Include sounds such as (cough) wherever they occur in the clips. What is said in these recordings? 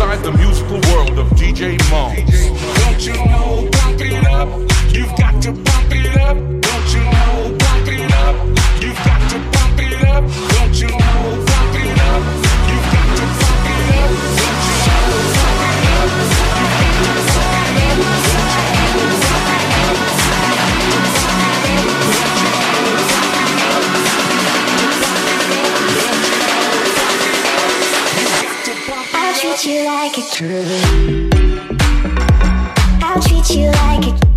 inside the musical world of DJ Mom. Don't you know, bump it up, you've got to bump it up. treat you like a girl. I'll treat you like a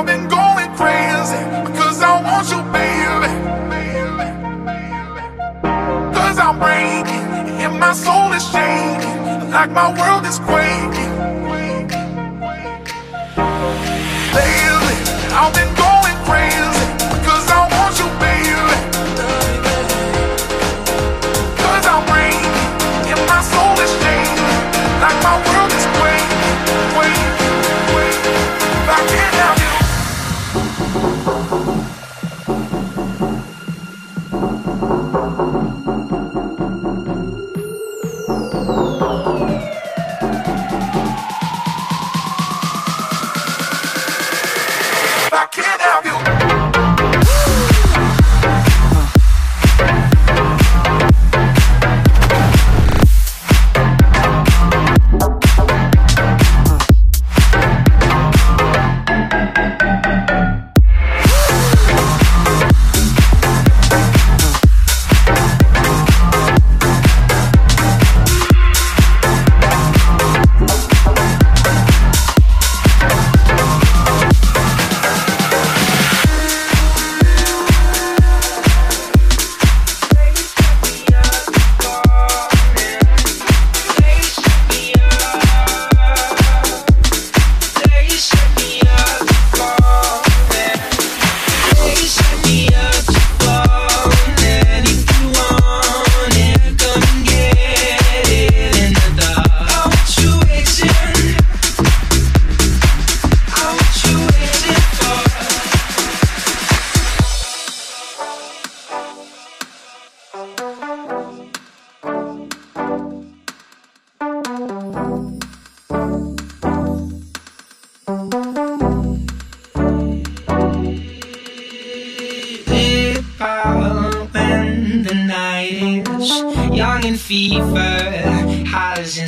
I've been going crazy because I want you, baby. Cause I'm breaking and my soul is shaking like my world is quaking.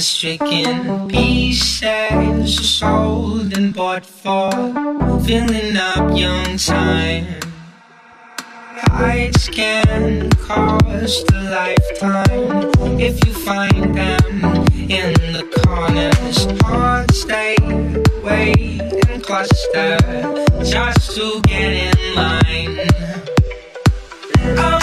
stricken pieces, sold and bought for filling up young time. Heights can cost a lifetime if you find them in the corners. Hearts they wait and cluster just to get in line. I'm.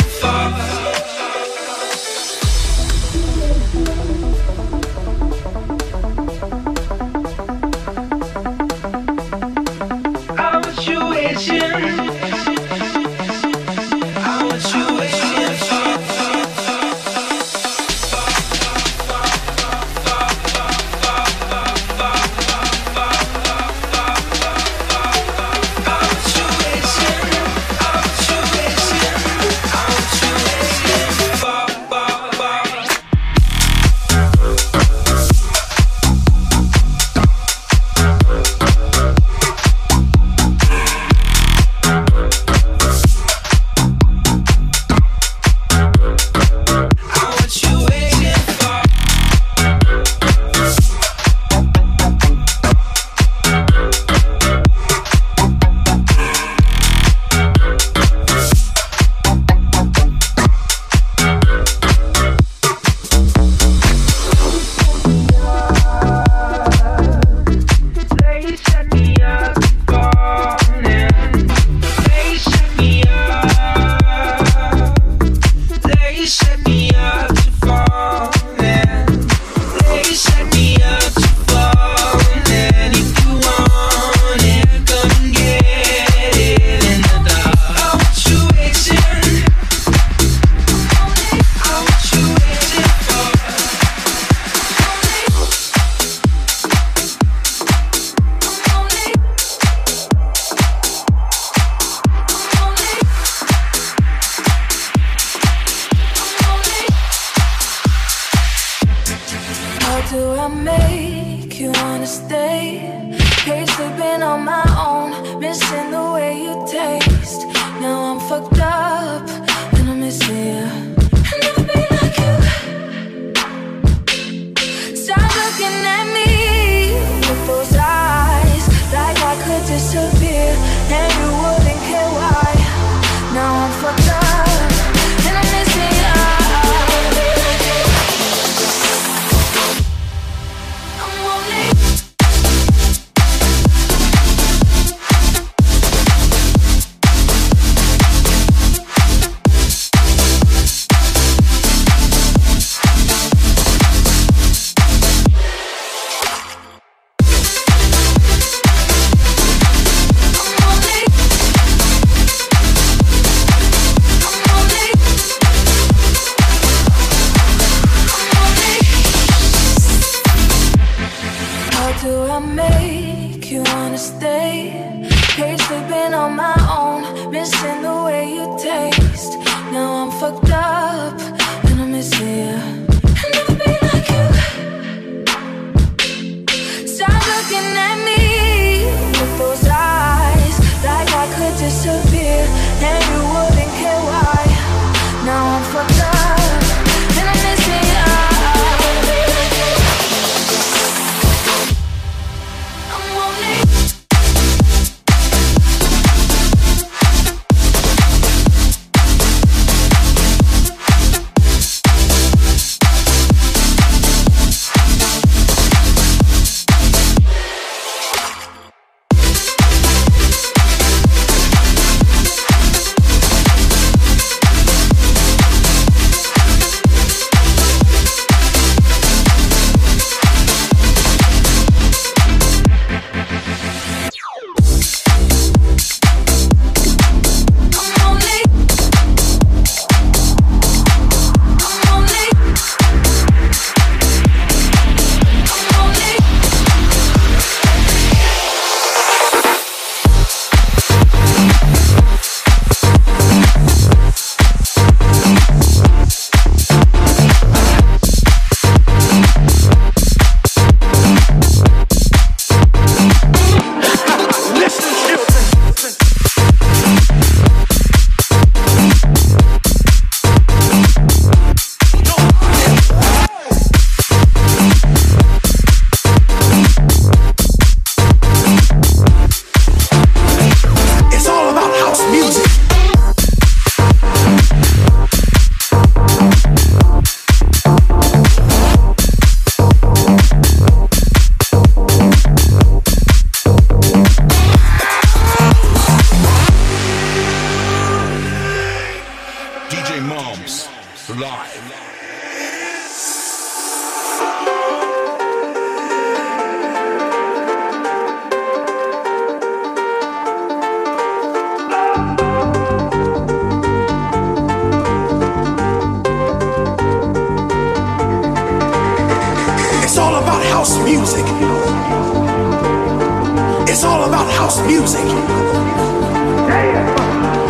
It's all about house music.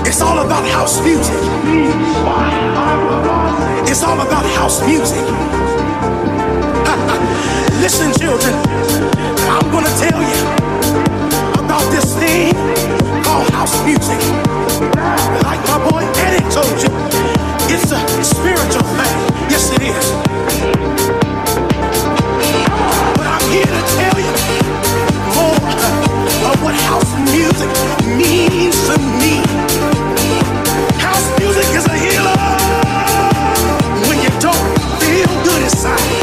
It's all about house music. It's all about house music. (laughs) Listen, children, I'm gonna tell you about this thing called house music. Like my boy Eddie told you, it's a spiritual thing. Yes, it is. But I'm here to tell you what house music means to me. House music is a healer when you don't feel good inside.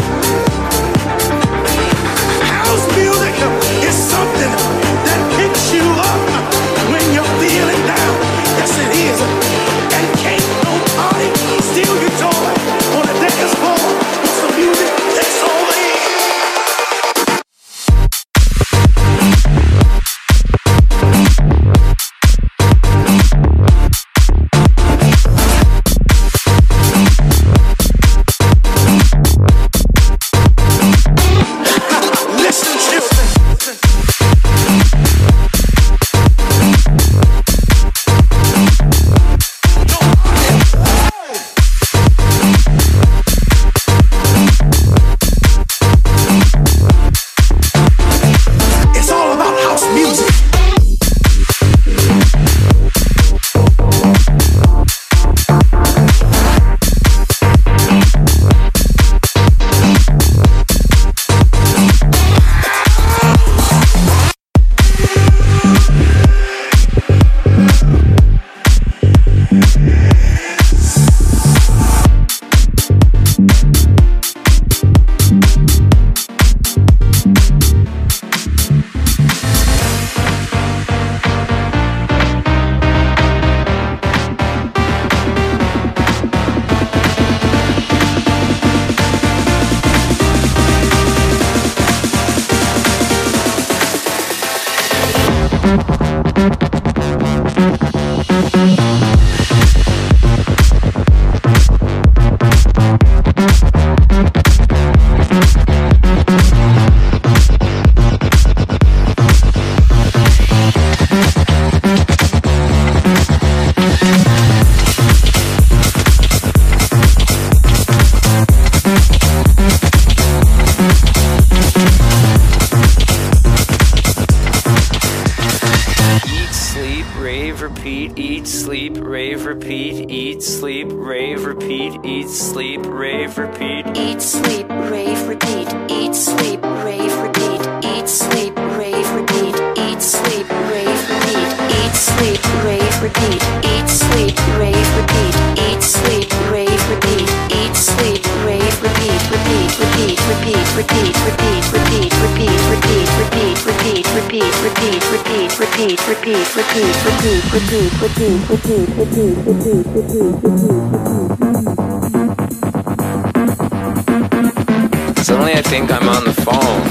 Suddenly I think I'm on the phone.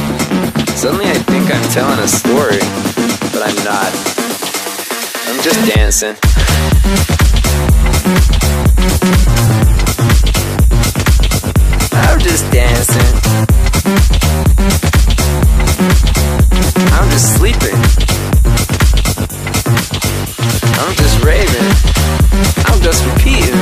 Suddenly I think I'm telling a story, but I'm not. I'm just dancing. I'm just dancing. I'm just sleeping. Raving. I'm just repeating.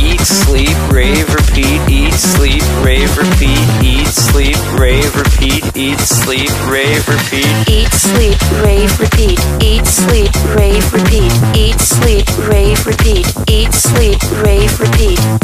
Eat, sleep, rave, repeat. Eat, sleep, rave, repeat. Eat, sleep, rave, repeat. Eat, sleep, rave, repeat. Eat, sleep, rave, repeat. Eat, sleep, rave, repeat. Eat, sleep, rave, repeat. Eat, sleep, rave, repeat.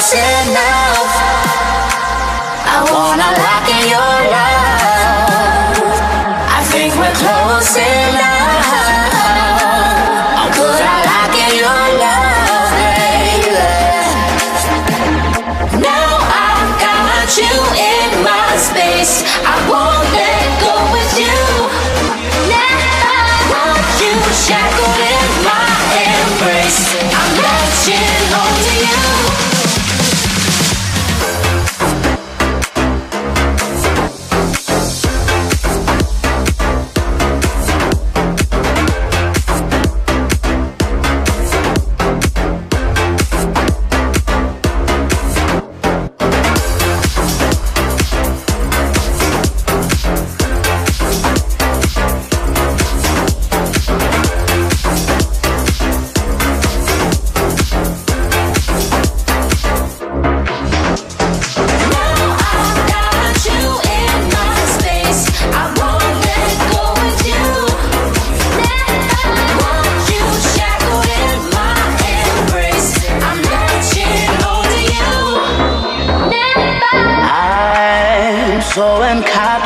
Enough. I wanna lock in your love. I think we're close enough. I'm good at locking your love, baby. Now I've got you in my space. I won't let go with you. Never want you shackled in my embrace.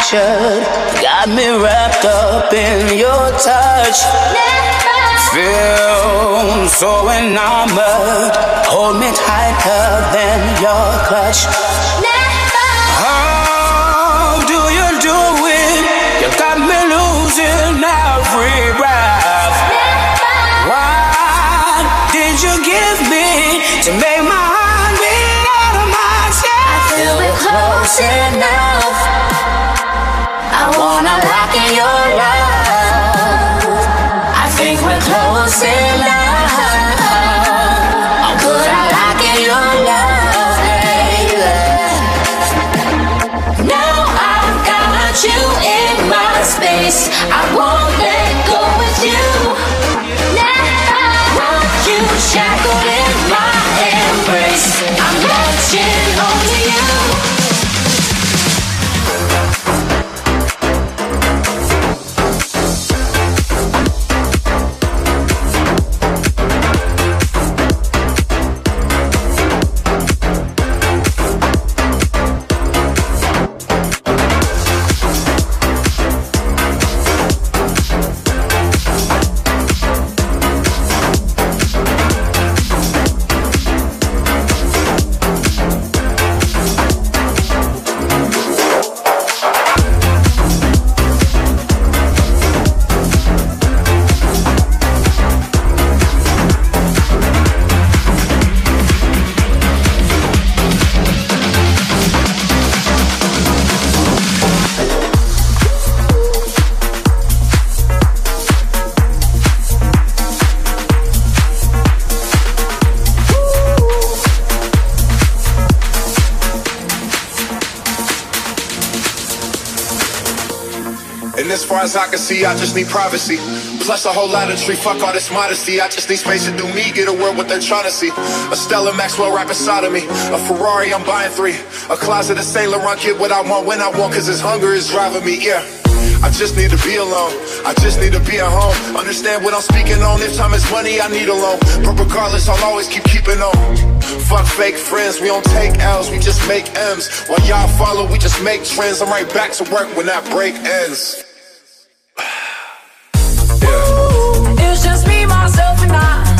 Encaptured, got me wrapped up in your touch. Feel so enamored, hold me tighter than your clutch. How do you do it? You got me losing every breath. What did you give me to make my heart beat out of my chest? I Feel we're close enough. I wanna lock in your love. I think we're close enough. I'm good at locking your love. Now I've got you in my space. I won't let go with you. Want you shackled far as I can see, I just need privacy. Plus a whole lot of tree, fuck all this modesty. I just need space to do me, get a world what they're trying to see. A Stella Maxwell right beside of me. A Ferrari, I'm buying three. A closet of Saint Laurent, get what I want when I want, cause this hunger is driving me, yeah. I just need to be alone. I just need to be at home. Understand what I'm speaking on. If time is money, I need a loan. But regardless, I'll always keep keeping on. Fuck fake friends, we don't take L's, we just make M's. While y'all follow, we just make trends. I'm right back to work when that break ends. Myself, and I.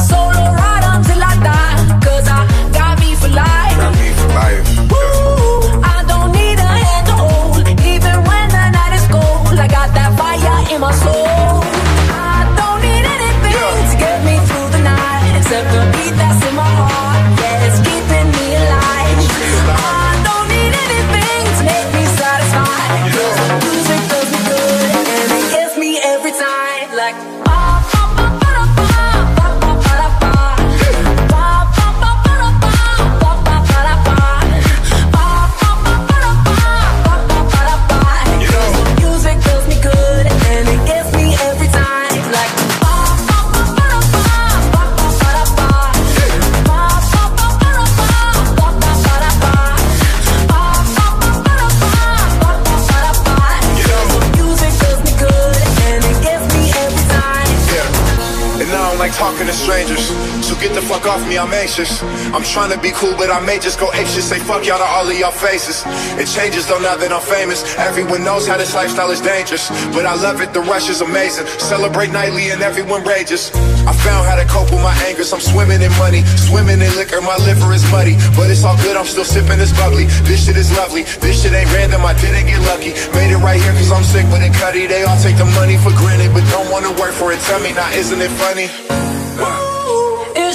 get the fuck off me, I'm anxious. I'm trying to be cool, but I may just go anxious. Say fuck y'all to all of y'all faces. It changes though now that I'm famous. Everyone knows how this lifestyle is dangerous. But I love it, the rush is amazing. Celebrate nightly and everyone rages. I found how to cope with my angers. I'm swimming in money, swimming in liquor. My liver is muddy, but it's all good. I'm still sipping this bubbly. This shit is lovely. This shit ain't random. I didn't get lucky. Made it right here cause I'm sick with it, cutty. They all take the money for granted, but don't wanna work for it. Tell me now, isn't it funny?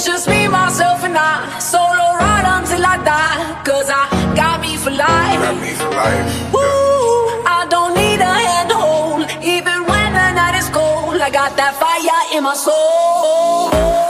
It's just me, myself, and I. Solo ride until I die. Cause I got me for life. Got me for life. Ooh, I don't need a hand to hold. Even when the night is cold, I got that fire in my soul.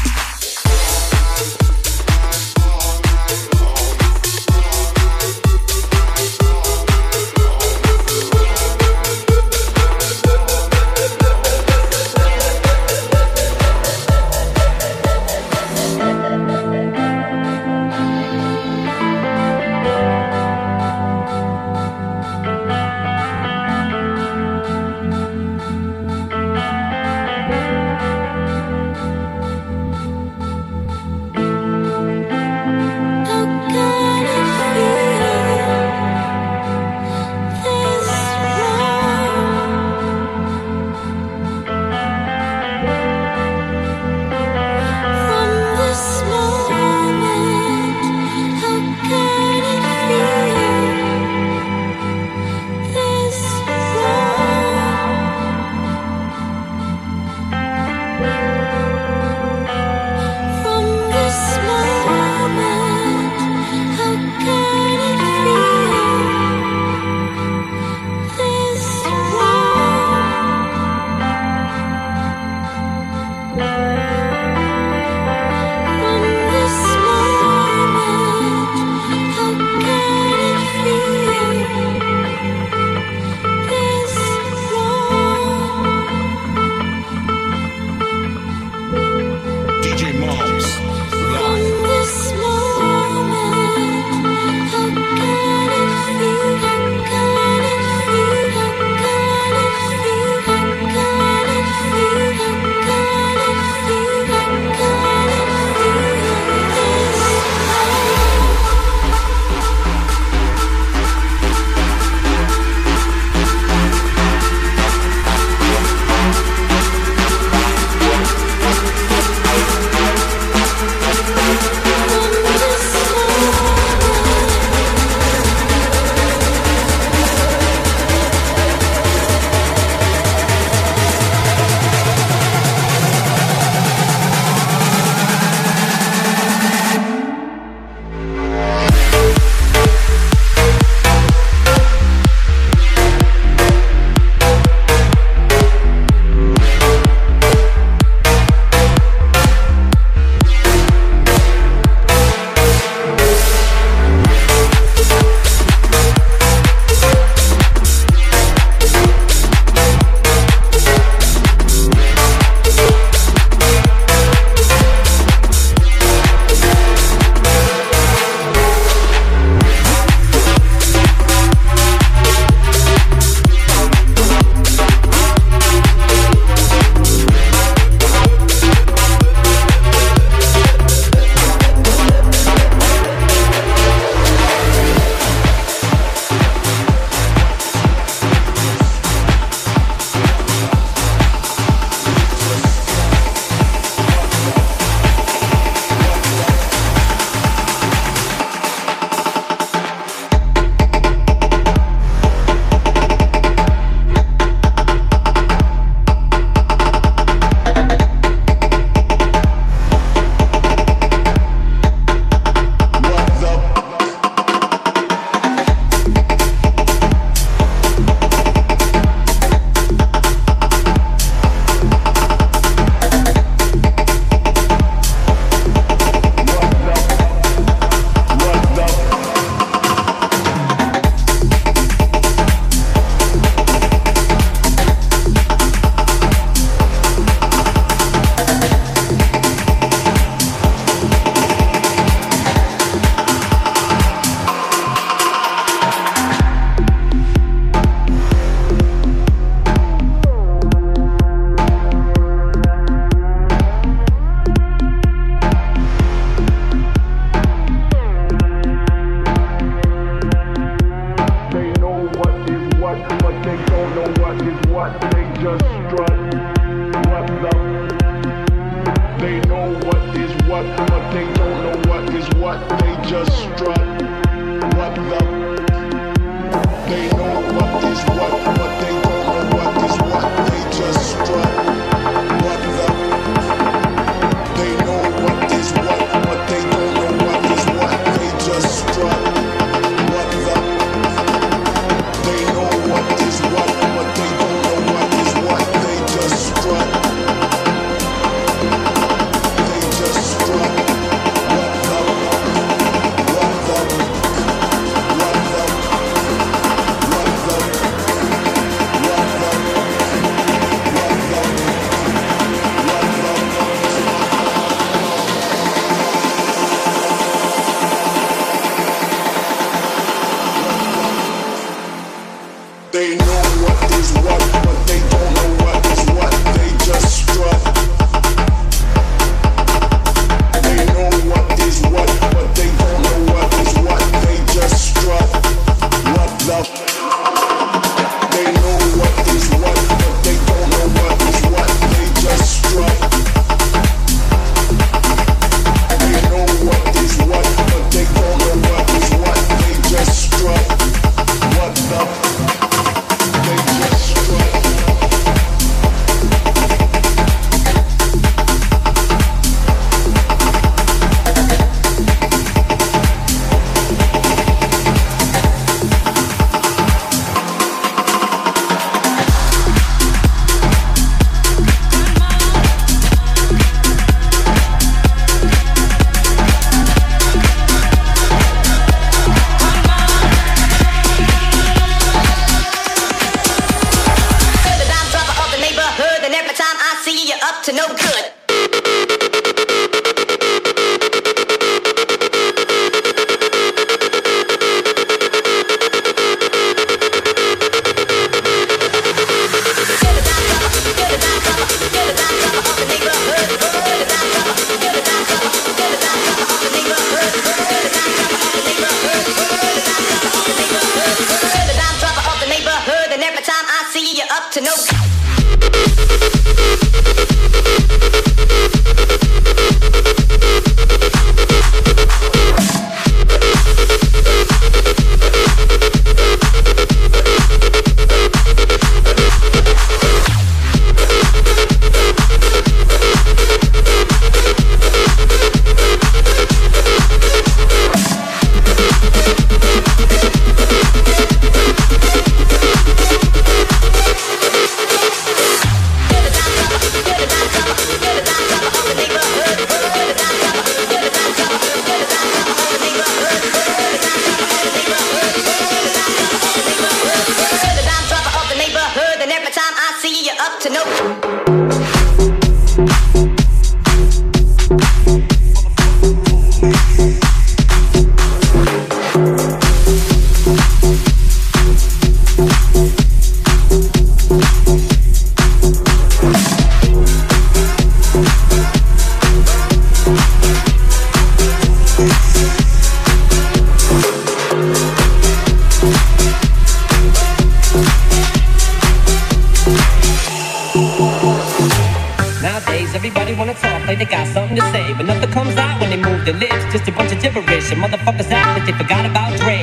Wanna talk like they got something to say, but nothing comes out when they move their lips. Just a bunch of gibberish, and motherfuckers act like they forgot about Dre.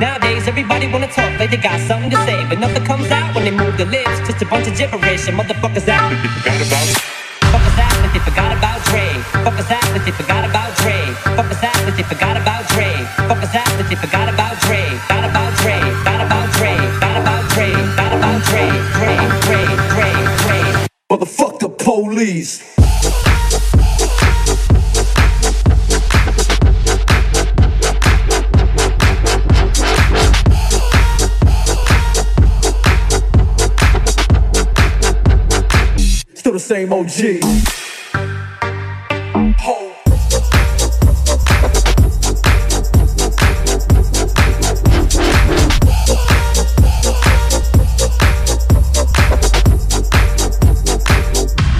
Nowadays, everybody wanna talk like they got something to say, but nothing comes out when they move their lips. Just a bunch of gibberish, and motherfuckers act like they forgot about. Fuckers act like they forgot about Dre. Fuckers act like they forgot about Dre. Fuckers act like they forgot about Dre. Fuckers act like they forgot about Dre. Got about Dre. Got about Dre. Got about Dre. Got about Dre. Dre. Dre. Dre. Dre. Motherfuck the police. Same OG.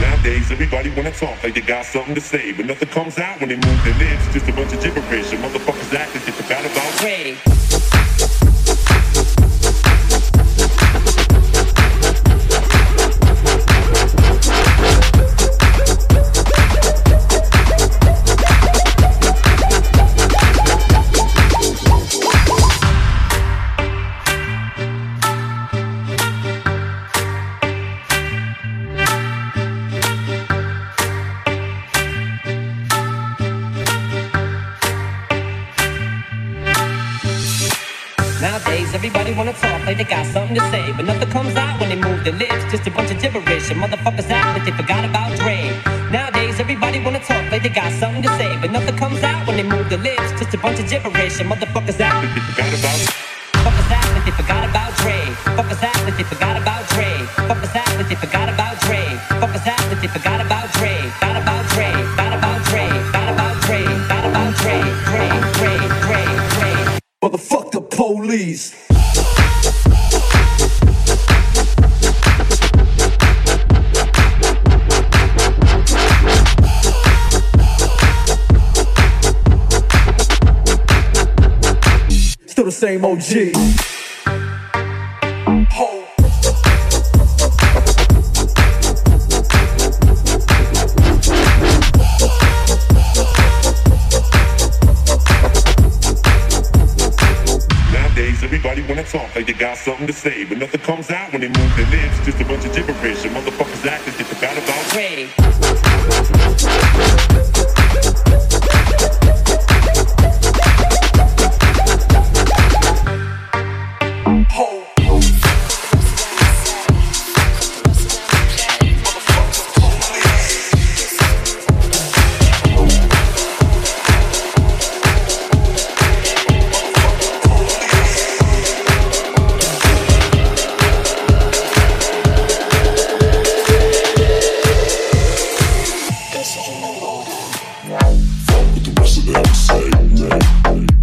Nowadays, everybody wanna talk like they got something to say, but nothing comes out when they move their lips. Just a bunch of gibberish, Nowadays, everybody wanna talk like they got something to say, but nothing comes out when they move their lips. Just a bunch of gibberish, and motherfuckers act like they forgot about Dre. Nowadays, everybody wanna talk like they got something to say, but nothing comes out when they move their lips. Just a bunch of gibberish, and motherfuckers act like they forgot about. Fuckers act like they forgot about Dre. Fuckers act like they forgot about Dre. Fuckers act like they forgot about Dre. Fuckers act like they forgot about police. Still the same OG. Something to say, but nothing comes out when they move their lips. Just a bunch of gibberish, and motherfuckers else that they say.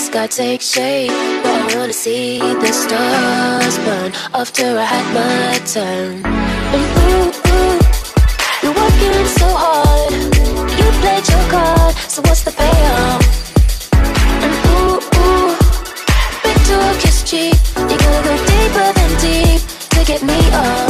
sky take shape. But I wanna see the stars burn After I had my turn. And ooh, ooh, you're working so hard. You played your card, so what's the payoff? And ooh, ooh, bit to a kiss cheek You gotta go deeper than deep to get me up.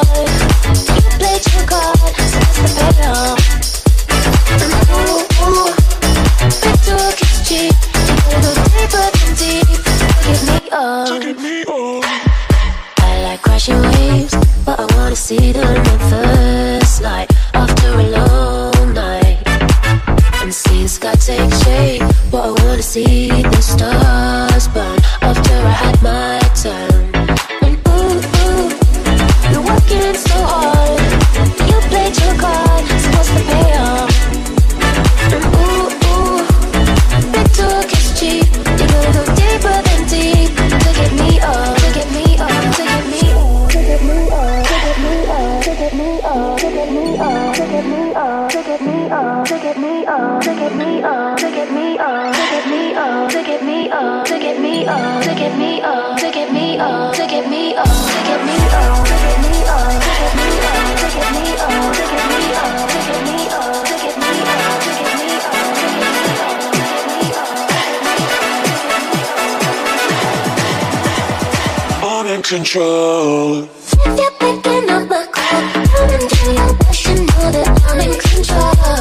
crashing waves But I wanna see them the first light After a long night And see the sky take shape But I wanna see the stars burn After I had my turn. And ooh You're working so hard You played your card So what's the payoff? control. that I'm in control